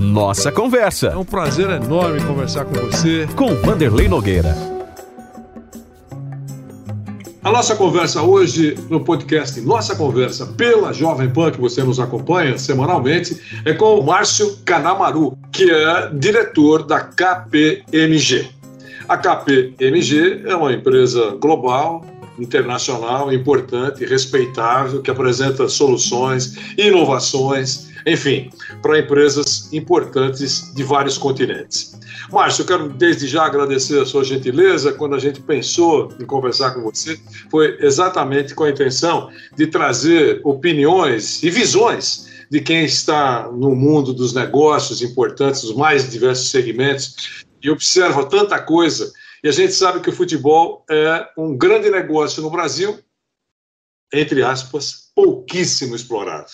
Nossa Conversa. É um prazer enorme conversar com você. Com Vanderlei Nogueira. A nossa conversa hoje no podcast Nossa Conversa pela Jovem Pan, que você nos acompanha semanalmente, é com o Márcio Canamaru, que é diretor da KPMG. A KPMG é uma empresa global internacional importante, respeitável, que apresenta soluções, inovações, enfim, para empresas importantes de vários continentes. Márcio, eu quero desde já agradecer a sua gentileza. Quando a gente pensou em conversar com você, foi exatamente com a intenção de trazer opiniões e visões de quem está no mundo dos negócios importantes, os mais diversos segmentos, e observa tanta coisa e a gente sabe que o futebol é um grande negócio no Brasil, entre aspas, pouquíssimo explorado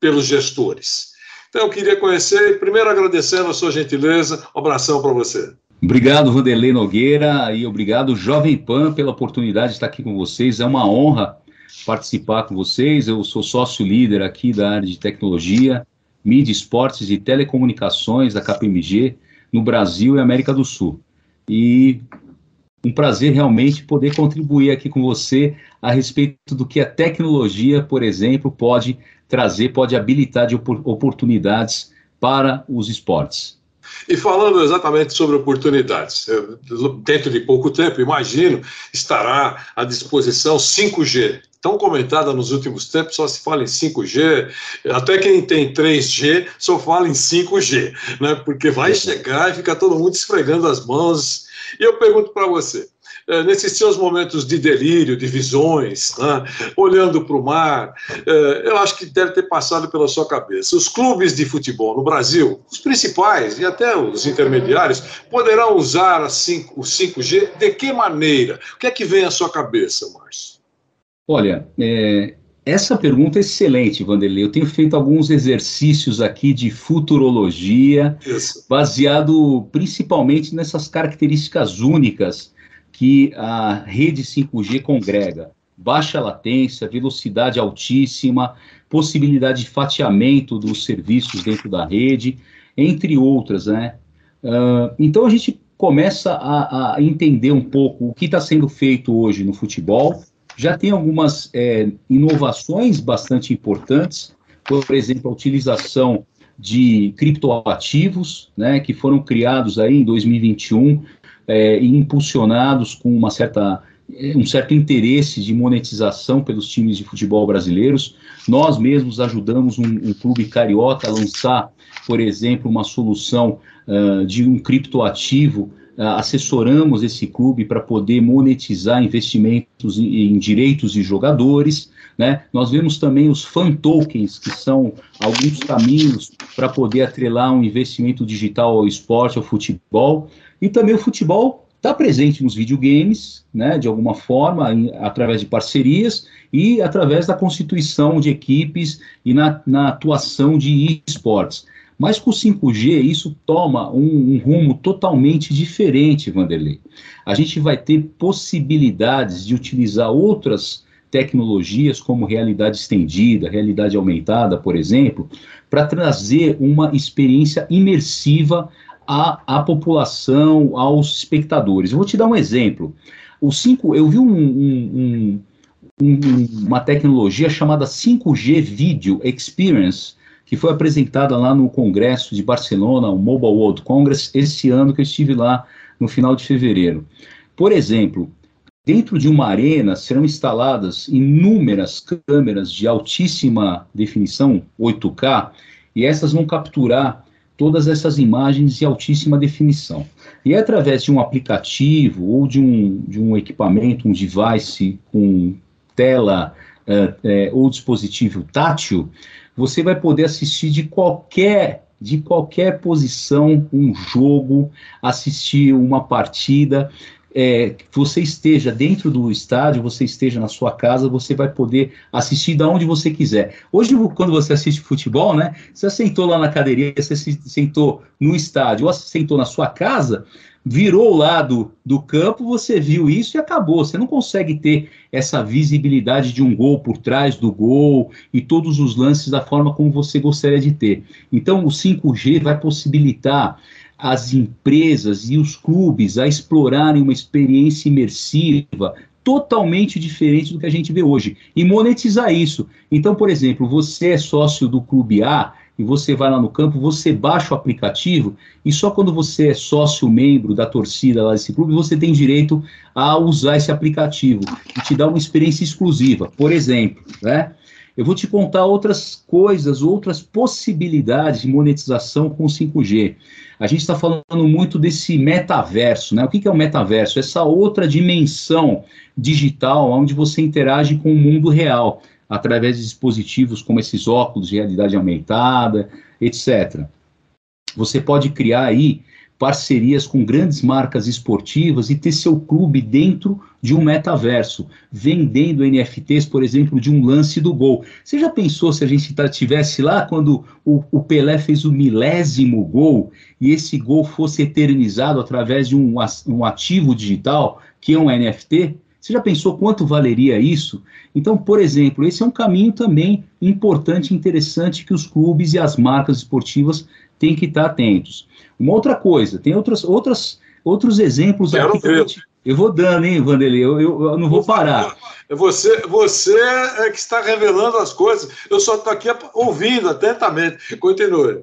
pelos gestores. Então eu queria conhecer, primeiro agradecendo a sua gentileza, um abração para você. Obrigado, Vanderlei Nogueira, e obrigado, Jovem Pan, pela oportunidade de estar aqui com vocês. É uma honra participar com vocês. Eu sou sócio líder aqui da área de tecnologia, mídia, esportes e telecomunicações da KPMG no Brasil e América do Sul. E um prazer realmente poder contribuir aqui com você a respeito do que a tecnologia, por exemplo, pode trazer, pode habilitar de oportunidades para os esportes. E falando exatamente sobre oportunidades, dentro de pouco tempo, imagino, estará à disposição 5G, tão comentada nos últimos tempos, só se fala em 5G, até quem tem 3G só fala em 5G, né? porque vai chegar e fica todo mundo esfregando as mãos e eu pergunto para você, é, nesses seus momentos de delírio, de visões, né, olhando para o mar, é, eu acho que deve ter passado pela sua cabeça. Os clubes de futebol no Brasil, os principais e até os intermediários, poderão usar a 5, o 5G de que maneira? O que é que vem à sua cabeça, Márcio? Olha, é, essa pergunta é excelente, Vanderlei. Eu tenho feito alguns exercícios aqui de futurologia, Isso. baseado principalmente nessas características únicas que a rede 5G congrega. Baixa latência, velocidade altíssima, possibilidade de fatiamento dos serviços dentro da rede, entre outras, né? Uh, então a gente começa a, a entender um pouco o que está sendo feito hoje no futebol, já tem algumas é, inovações bastante importantes, por exemplo, a utilização de criptoativos, né, que foram criados aí em 2021 é, e impulsionados com uma certa um certo interesse de monetização pelos times de futebol brasileiros. Nós mesmos ajudamos um, um clube carioca a lançar, por exemplo, uma solução uh, de um criptoativo assessoramos esse clube para poder monetizar investimentos em, em, direitos de jogadores. Né? Nós vemos também os fan tokens, que são alguns caminhos para poder atrelar um investimento digital ao esporte, ao futebol. E também o futebol está presente nos videogames, né, de alguma forma, em, através de parcerias e através da constituição de equipes e na, na atuação de esportes. Mas com o 5G, isso toma um, um, rumo totalmente diferente, Vanderlei. A gente vai ter possibilidades de utilizar outras tecnologias, como realidade estendida, realidade aumentada, por exemplo, para trazer uma experiência imersiva à, à população, aos espectadores. Vou te dar um exemplo. O 5, eu vi um, um, uma tecnologia chamada 5G Video Experience, que foi apresentada lá no Congresso de Barcelona, o Mobile World Congress, esse ano que eu estive lá no final de fevereiro. Por exemplo, dentro de uma arena serão instaladas inúmeras câmeras de altíssima definição, 8K, e essas vão capturar todas essas imagens de altíssima definição. E é através de um aplicativo ou de um, de um equipamento, um device com tela uh, uh, ou dispositivo tátil, você vai poder assistir de qualquer de qualquer posição um jogo, assistir uma partida é, você esteja dentro do estádio, você esteja na sua casa, você vai poder assistir da onde você quiser. Hoje, quando você assiste futebol, né, você sentou lá na cadeirinha, você sentou no estádio, ou sentou na sua casa, virou o lado do campo, você viu isso e acabou. Você não consegue ter essa visibilidade de um gol por trás do gol e todos os lances da forma como você gostaria de ter. Então, o 5G vai possibilitar as empresas e os clubes a explorarem uma experiência imersiva totalmente diferente do que a gente vê hoje e monetizar isso. Então, por exemplo, você é sócio do clube A e você vai lá no campo, você baixa o aplicativo e só quando você é sócio membro da torcida lá desse clube você tem direito a usar esse aplicativo e te dá uma experiência exclusiva. Por exemplo, né? Eu vou te contar outras coisas, outras possibilidades de monetização com 5G. A gente está falando muito desse metaverso, né? O que, que é o metaverso? Essa outra dimensão digital onde você interage com o mundo real, através de dispositivos como esses óculos de realidade aumentada, etc. Você pode criar aí parcerias com grandes marcas esportivas e ter seu clube dentro de um metaverso, vendendo NFTs, por exemplo, de um lance do gol. Você já pensou se a gente tivesse lá quando o, o Pelé fez o milésimo gol e esse gol fosse eternizado através de um, um ativo digital, que é um NFT? Você já pensou quanto valeria isso? Então, por exemplo, esse é um caminho também importante e interessante que os clubes e as marcas esportivas têm que estar atentos. Uma outra coisa, tem outras, outras, outros exemplos Quero aqui. Ver. Que eu vou dando, hein, Vanderlei? Eu, eu, eu, não vou parar. Você, você é que está revelando as coisas. Eu só estou aqui ouvindo atentamente. Continue.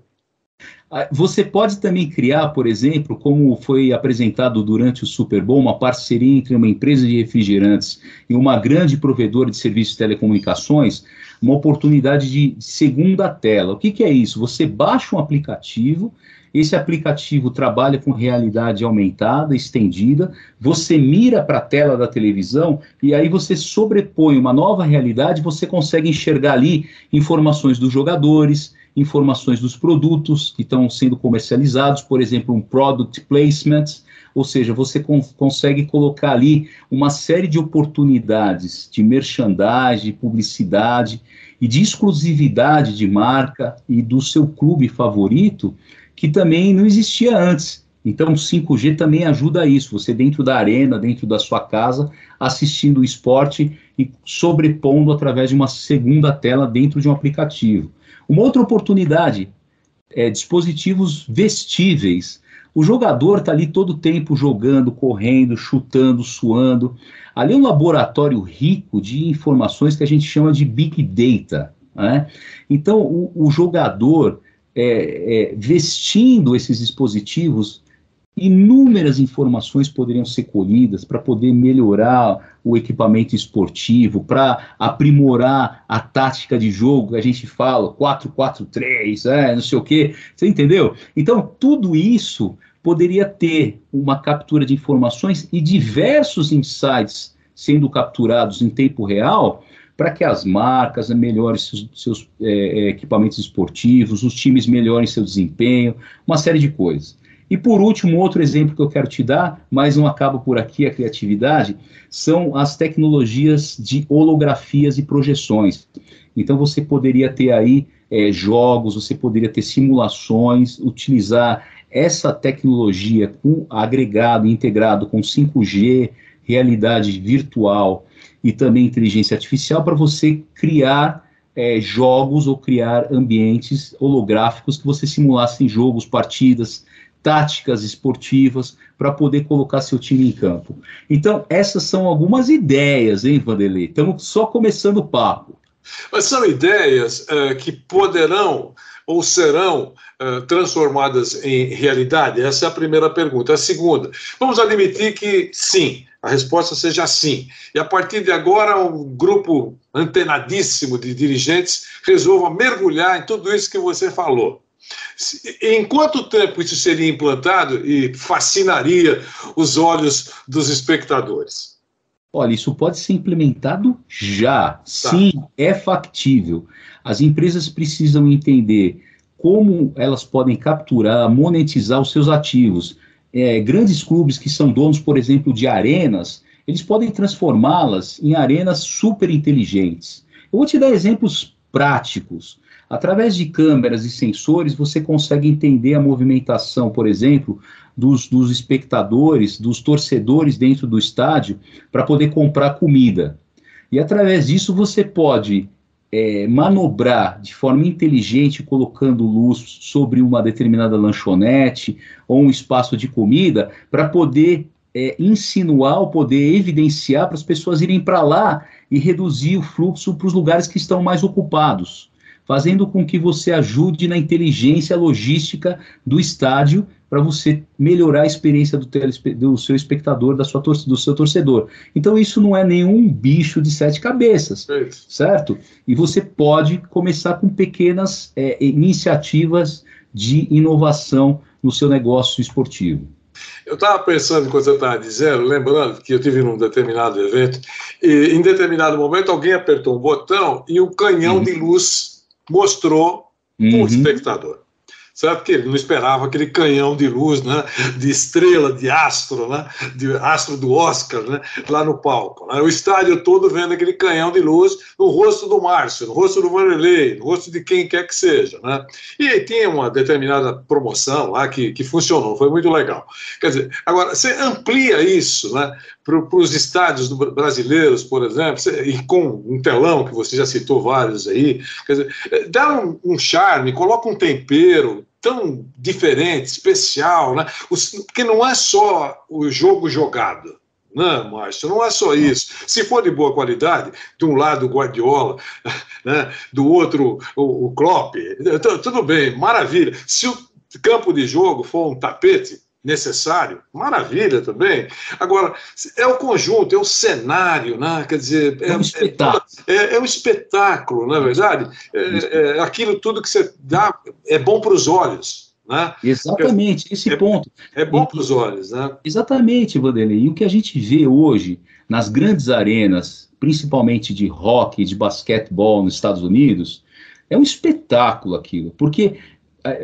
Ah, você pode também criar, por exemplo, como foi apresentado durante o Super Bowl, uma parceria entre uma empresa de refrigerantes e uma grande provedora de serviços de telecomunicações, uma oportunidade de segunda tela. O que, que é isso? Você baixa um aplicativo esse aplicativo trabalha com realidade aumentada, estendida. Você mira para a tela da televisão e aí você sobrepõe uma nova realidade. Você consegue enxergar ali informações dos jogadores, informações dos produtos que estão sendo comercializados, por exemplo, um product placement, ou seja, você con consegue colocar ali uma série de oportunidades de merchandising, de publicidade e de exclusividade de marca e do seu clube favorito que também não existia antes. Então, o 5G também ajuda a isso. Você dentro da arena, dentro da sua casa, assistindo o esporte e sobrepondo através de uma segunda tela dentro de um aplicativo. Uma outra oportunidade é dispositivos vestíveis. O jogador está ali todo tempo jogando, correndo, chutando, suando. Ali é um laboratório rico de informações que a gente chama de Big Data. Né? Então, o, o jogador é, é, vestindo esses dispositivos, inúmeras informações poderiam ser colhidas para poder melhorar o equipamento esportivo, para aprimorar a tática de jogo a gente fala, 4-4-3, é, não sei o quê, você entendeu? Então, tudo isso poderia ter uma captura de informações e diversos insights sendo capturados em tempo real para que as marcas melhorem seus, seus é, é, equipamentos esportivos, os times melhorem seu desempenho, uma série de coisas. E por último, outro exemplo que eu quero te dar, mas não acaba por aqui a criatividade, são as tecnologias de holografias e projeções. Então você poderia ter aí é, jogos, você poderia ter simulações, utilizar essa tecnologia com, agregado, integrado com 5G, realidade virtual, e também inteligência artificial para você criar é, jogos ou criar ambientes holográficos que você simulasse jogos, partidas, táticas esportivas para poder colocar seu time em campo. Então, essas são algumas ideias, hein, Vanderlei? Estamos só começando o papo. Mas são ideias uh, que poderão ou serão uh, transformadas em realidade? Essa é a primeira pergunta. A segunda, vamos admitir que sim, a resposta seja sim. E a partir de agora, um grupo antenadíssimo de dirigentes resolva mergulhar em tudo isso que você falou. Em quanto tempo isso seria implantado e fascinaria os olhos dos espectadores? Olha, isso pode ser implementado já. Tá. Sim, é factível. As empresas precisam entender como elas podem capturar, monetizar os seus ativos é, grandes clubes que são donos, por exemplo, de arenas, eles podem transformá-las em arenas super inteligentes. Eu vou te dar exemplos práticos. Através de câmeras e sensores, você consegue entender a movimentação, por exemplo, dos, dos espectadores, dos torcedores dentro do estádio, para poder comprar comida. E através disso, você pode é, manobrar de forma inteligente, colocando luz sobre uma determinada lanchonete ou um espaço de comida, para poder é, insinuar ou poder evidenciar para as pessoas irem para lá e reduzir o fluxo para os lugares que estão mais ocupados, fazendo com que você ajude na inteligência logística do estádio para você melhorar a experiência do, do seu espectador, da sua do seu torcedor. Então isso não é nenhum bicho de sete cabeças, certo? E você pode começar com pequenas é, iniciativas de inovação no seu negócio esportivo. Eu estava pensando enquanto você estava dizendo, lembrando que eu tive num determinado evento, e em determinado momento alguém apertou um botão e um canhão uhum. de luz mostrou uhum. um espectador certo? Que ele não esperava aquele canhão de luz, né? De estrela, de astro, né? De astro do Oscar, né? Lá no palco. Né? O estádio todo vendo aquele canhão de luz no rosto do Márcio, no rosto do Vanderlei, no rosto de quem quer que seja, né? E tinha uma determinada promoção lá que, que funcionou, foi muito legal. Quer dizer, agora, você amplia isso, né? Para os estádios brasileiros, por exemplo, e com um telão, que você já citou vários aí, dizer, dá um, um charme, coloca um tempero, tão diferente, especial, né? porque não é só o jogo jogado. Não, né, Márcio, não é só isso. Se for de boa qualidade, de um lado o Guardiola, né, do outro o, o Klopp, tudo bem, maravilha. Se o campo de jogo for um tapete, necessário, maravilha também. Agora, é o conjunto, é o cenário, né? quer dizer, é, é um espetáculo. É, é, um espetáculo, não é verdade? É, é aquilo tudo que você dá é bom para os olhos. Né? Exatamente, esse é, ponto. É bom para os olhos, né? Exatamente, Vanderlei. E o que a gente vê hoje nas grandes arenas, principalmente de rock, de basquetebol nos Estados Unidos, é um espetáculo aquilo, porque é,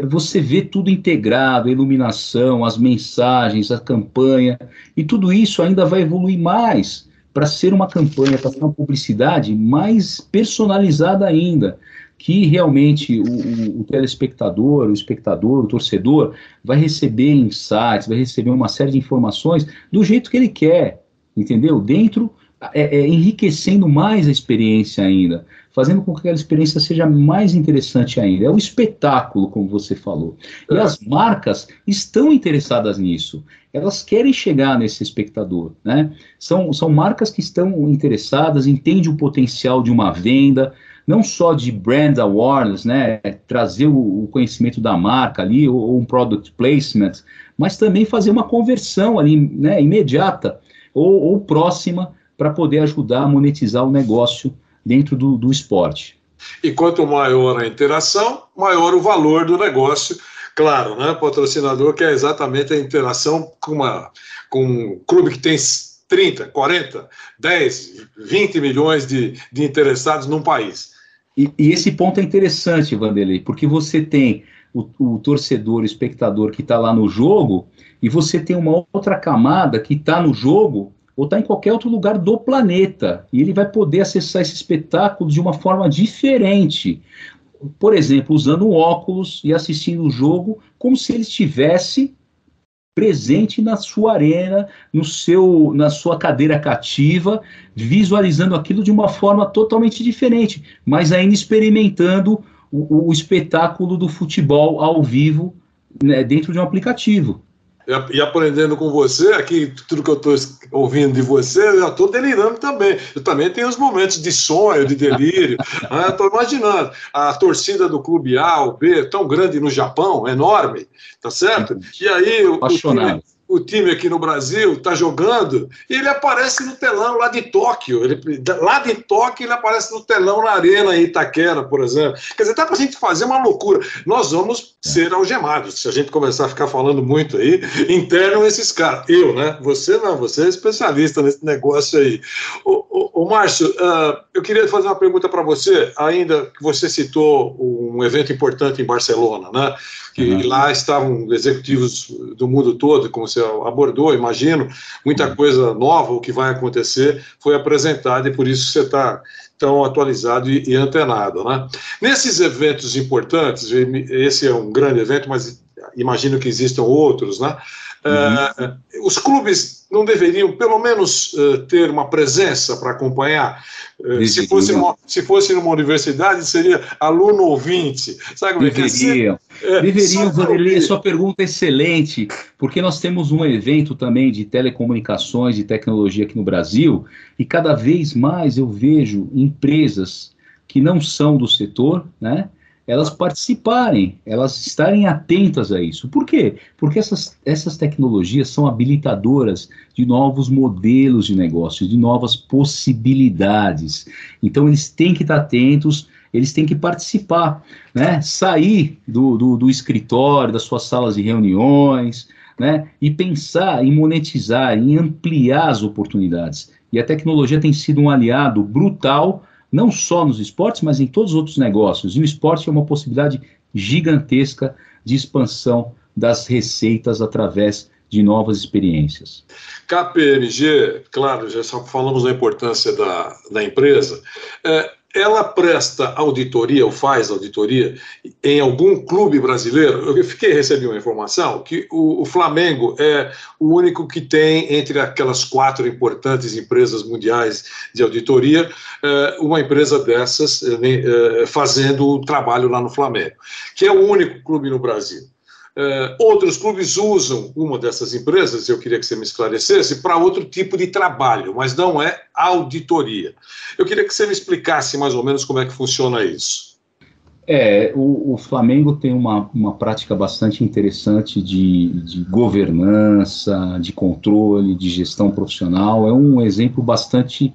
você vê tudo integrado, a iluminação, as mensagens, a campanha, e tudo isso ainda vai evoluir mais para ser uma campanha, para ser uma publicidade mais personalizada ainda, que realmente o, o, o, telespectador, o espectador, o torcedor vai receber insights, vai receber uma série de informações do jeito que ele quer, entendeu? Dentro, é, é, enriquecendo mais a experiência ainda fazendo com que aquela experiência seja mais interessante ainda. É o espetáculo, como você falou. E as marcas estão interessadas nisso. Elas querem chegar nesse espectador, né? São, são marcas que estão interessadas, entendem o potencial de uma venda, não só de brand awareness, né, trazer o, o conhecimento da marca ali, ou, ou, um product placement, mas também fazer uma conversão ali, né, imediata ou, ou próxima para poder ajudar a monetizar o negócio dentro do, do esporte. E quanto maior a interação, maior o valor do negócio. Claro, né? Patrocinador que é exatamente a interação com, uma, com um clube que tem 30, 40, 10, 20 milhões de, de interessados num país. E, e esse ponto é interessante, Vanderlei, porque você tem o, o torcedor, o espectador que está lá no jogo, e você tem uma outra camada que está no jogo ou está em qualquer outro lugar do planeta. E ele vai poder acessar esse espetáculo de uma forma diferente. Por exemplo, usando óculos e assistindo o jogo como se ele estivesse presente na sua arena, no seu, na sua cadeira cativa, visualizando aquilo de uma forma totalmente diferente, mas ainda experimentando o, o espetáculo do futebol ao vivo né, dentro de um aplicativo e aprendendo com você, aqui tudo que eu estou ouvindo de você, eu já estou delirando também. Eu também tenho os momentos de sonho, de delírio. Estou né? imaginando a torcida do clube A ou B, tão grande no Japão, enorme, tá certo? E aí o, o o time aqui no Brasil está jogando e ele aparece no telão lá de Tóquio. Ele, lá de Tóquio ele aparece no telão na arena em Itaquera, por exemplo. Quer dizer, dá para a gente fazer uma loucura. Nós vamos ser algemados se a gente começar a ficar falando muito aí. Internam esses caras. Eu, né? Você não, você é especialista nesse negócio aí. Ô, Márcio, uh, eu queria fazer uma pergunta para você, ainda que você citou um evento importante em Barcelona, né? Que uhum. lá estavam executivos do mundo todo, como você abordou, imagino, muita uhum. coisa nova, o que vai acontecer, foi apresentada e por isso você está tão atualizado e, e antenado. Né? Nesses eventos importantes, esse é um grande evento, mas imagino que existam outros, né? Uhum. Uh, os clubes não deveriam, pelo menos, uh, ter uma presença para acompanhar. Uh, se, fosse uma, se fosse numa universidade, seria aluno ouvinte. Sabe como deveriam. é que é? Deveriam, Vanderlei, sua pergunta é excelente, porque nós temos um evento também de telecomunicações e tecnologia aqui no Brasil, e cada vez mais eu vejo empresas que não são do setor, né? Elas participarem, elas estarem atentas a isso. Por quê? Porque essas, essas tecnologias são habilitadoras de novos modelos de negócio, de novas possibilidades. Então, eles têm que estar atentos, eles têm que participar, né? sair do, do, do escritório, das suas salas de reuniões, né? e pensar em monetizar, em ampliar as oportunidades. E a tecnologia tem sido um aliado brutal não só nos esportes, mas em todos os outros negócios. E o esporte é uma possibilidade gigantesca de expansão das receitas através de novas experiências. KPMG, claro, já falamos da importância da, da empresa. É, ela presta auditoria ou faz auditoria em algum clube brasileiro? Eu fiquei recebi uma informação que o, o, Flamengo é o único que tem entre aquelas quatro importantes empresas mundiais de auditoria é, uma empresa dessas é, é, fazendo o trabalho lá no Flamengo, que é o único clube no Brasil. Uh, outros clubes usam uma dessas empresas, eu queria que você me esclarecesse, para outro tipo de trabalho, mas não é auditoria. Eu queria que você me explicasse mais ou menos como é que funciona isso. É, o, o Flamengo tem uma, uma prática bastante interessante de, de governança, de controle, de gestão profissional. É um exemplo bastante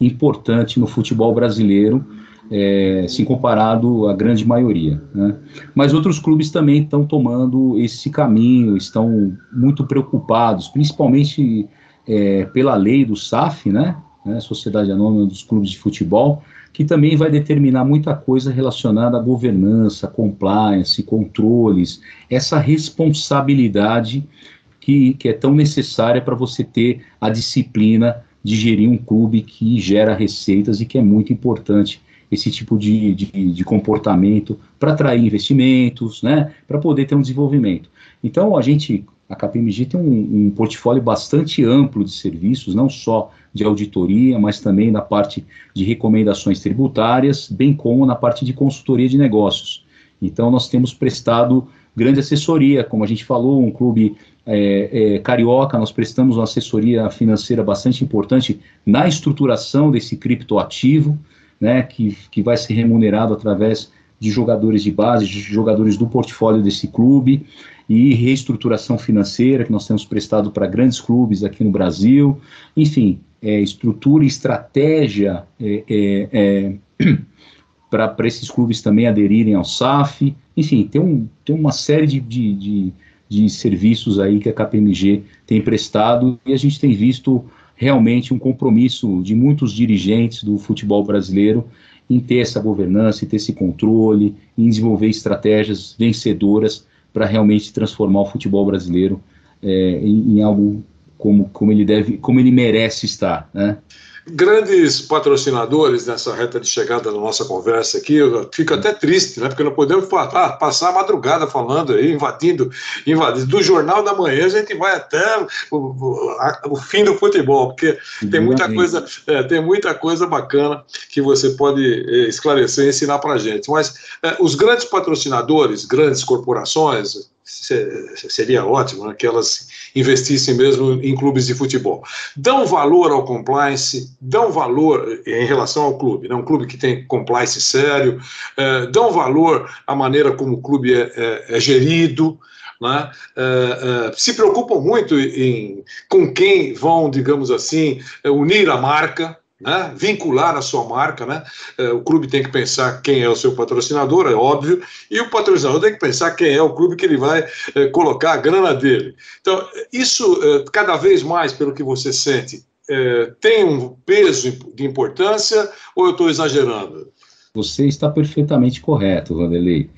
importante no futebol brasileiro é, se comparado à grande maioria. Né? Mas outros clubes também estão tomando esse caminho, estão muito preocupados, principalmente é, pela lei do SAF, né? né? Sociedade Anônima dos Clubes de Futebol, que também vai determinar muita coisa relacionada à governança, compliance, controles, essa responsabilidade que, que é tão necessária para você ter a disciplina de gerir um clube que gera receitas e que é muito importante esse tipo de, de, de comportamento para atrair investimentos, né, para poder ter um desenvolvimento. Então, a gente, a KPMG tem um, um, portfólio bastante amplo de serviços, não só de auditoria, mas também na parte de recomendações tributárias, bem como na parte de consultoria de negócios. Então, nós temos prestado grande assessoria, como a gente falou, um clube é, é, carioca, nós prestamos uma assessoria financeira bastante importante na estruturação desse criptoativo, né, que, que vai ser remunerado através de jogadores de base, de jogadores do portfólio desse clube, e reestruturação financeira que nós temos prestado para grandes clubes aqui no Brasil, enfim, é, estrutura e estratégia é, é, é para esses clubes também aderirem ao SAF, enfim, tem, um, tem uma série de, de, de, de serviços aí que a KPMG tem prestado e a gente tem visto realmente um compromisso de muitos dirigentes do futebol brasileiro em ter essa governança, em ter esse controle, em desenvolver estratégias vencedoras para realmente transformar o futebol brasileiro é, em, em, algo como, como ele deve, como ele merece estar, né? Grandes patrocinadores nessa reta de chegada da nossa conversa aqui. Eu fico até triste, né? Porque não podemos passar a madrugada falando aí, invadindo, invadindo. Do Jornal da Manhã a gente vai até o, o, a, o fim do futebol, porque tem muita coisa, é, tem muita coisa bacana que você pode é, esclarecer e ensinar para gente. Mas é, os grandes patrocinadores, grandes corporações, seria ótimo né, que elas investissem mesmo em clubes de futebol. Dão valor ao compliance, dão valor em relação ao clube, né, um clube que tem compliance sério, é, dão valor à maneira como o clube é, é, é gerido, né, é, se preocupam muito em, com quem vão, digamos assim, unir a marca, né? vincular a sua marca. Né? É, o clube tem que pensar quem é o seu patrocinador, é óbvio, e o patrocinador tem que pensar quem é o clube que ele vai é, colocar a grana dele. Então, isso, é, cada vez mais, pelo que você sente, tem um peso de importância ou eu estou exagerando? Você está perfeitamente correto, Vanderlei.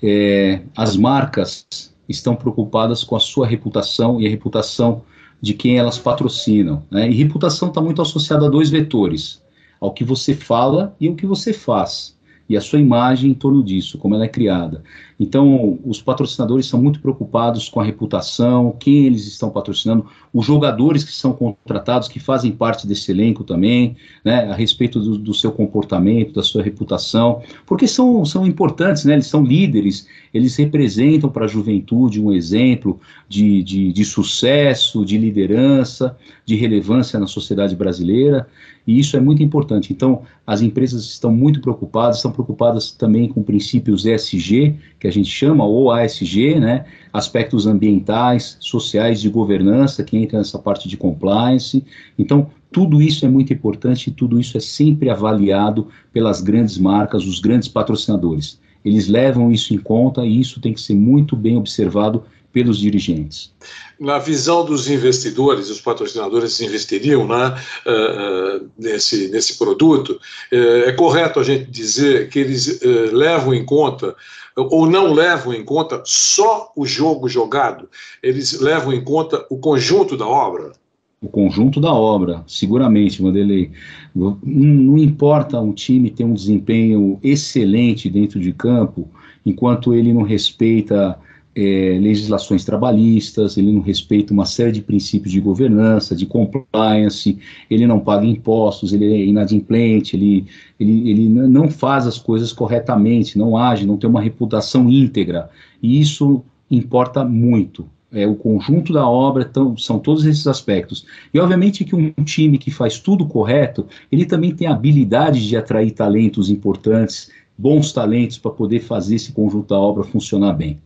é, as marcas estão preocupadas com a sua reputação e a reputação de quem elas patrocinam. Né? E reputação está muito associada a dois vetores: ao que você fala e ao que você faz e a sua imagem em torno disso, como ela é criada. Então, os patrocinadores são muito preocupados com a reputação, quem eles estão patrocinando, os jogadores que são contratados, que fazem parte desse elenco também, né, a respeito do, do seu comportamento, da sua reputação, porque são, são importantes, né, eles são líderes, eles representam para a juventude um exemplo de, de, de sucesso, de liderança, de relevância na sociedade brasileira, e isso é muito importante. Então, as empresas estão muito preocupadas, estão preocupadas também com princípios ESG, que a gente chama, ou ASG, né? aspectos ambientais, sociais, de governança, que entra nessa parte de compliance. Então, tudo isso é muito importante e tudo isso é sempre avaliado pelas grandes marcas, os grandes patrocinadores. Eles levam isso em conta e isso tem que ser muito bem observado pelos dirigentes. Na visão dos investidores, os patrocinadores investiriam né, uh, uh, nesse, nesse produto, uh, é correto a gente dizer que eles levam em conta ou não levam em conta só o jogo jogado, eles levam em conta o conjunto da obra? O conjunto da obra, seguramente, Vanderlei. Não importa um time ter um desempenho excelente dentro de campo, enquanto ele não respeita é, legislações trabalhistas, ele não respeita uma série de princípios de governança, de compliance, ele não paga impostos, ele é inadimplente, ele, ele, ele não faz as coisas corretamente, não age, não tem uma reputação íntegra. E isso importa muito. É, o conjunto da obra são todos esses aspectos. E obviamente que um time que faz tudo correto, ele também tem a habilidade de atrair talentos importantes, bons talentos para poder fazer esse conjunto da obra funcionar bem.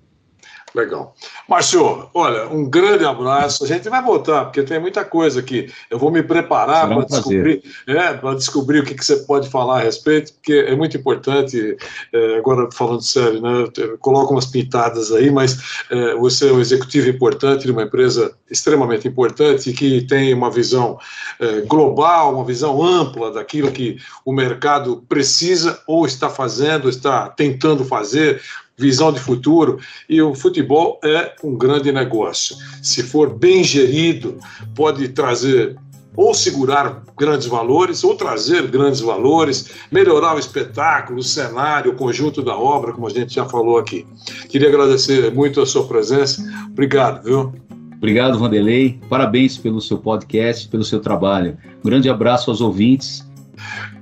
Legal. Márcio, olha, um grande abraço. A gente vai voltar, porque tem muita coisa aqui. Eu vou me preparar para descobrir, é, descobrir o que, que, você pode falar a respeito, porque é muito importante, é, agora falando sério, né? Coloco umas pintadas aí, mas é, você é um executivo importante de uma empresa extremamente importante que tem uma visão é, global, uma visão ampla daquilo que o mercado precisa ou está fazendo, está tentando fazer, visão de futuro, e o futebol é um grande negócio. Se for bem gerido, pode trazer ou segurar grandes valores, ou trazer grandes valores, melhorar o espetáculo, o cenário, o conjunto da obra, como a gente já falou aqui. Queria agradecer muito a sua presença. Obrigado, viu? Obrigado, Vanderlei. Parabéns pelo seu podcast, pelo seu trabalho. Um grande abraço aos ouvintes.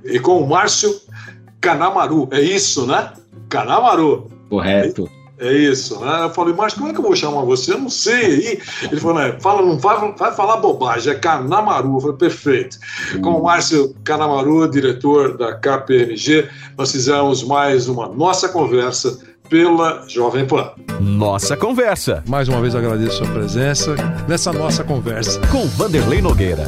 E com o Márcio Canamaru, é isso, né? Canamaru. Correto. É, isso, né? Eu falei, mas como é que eu vou chamar você? Eu não sei. Ele falou, né, fala, não vai, vai falar bobagem, é Canamaru. Eu falei, perfeito. Hum. Com o Márcio Canamaru, diretor da KPMG, nós fizemos mais uma nossa conversa pela Jovem Pan. Nossa conversa. Mais uma vez agradeço a sua presença nessa nossa conversa. Com Vanderlei Nogueira.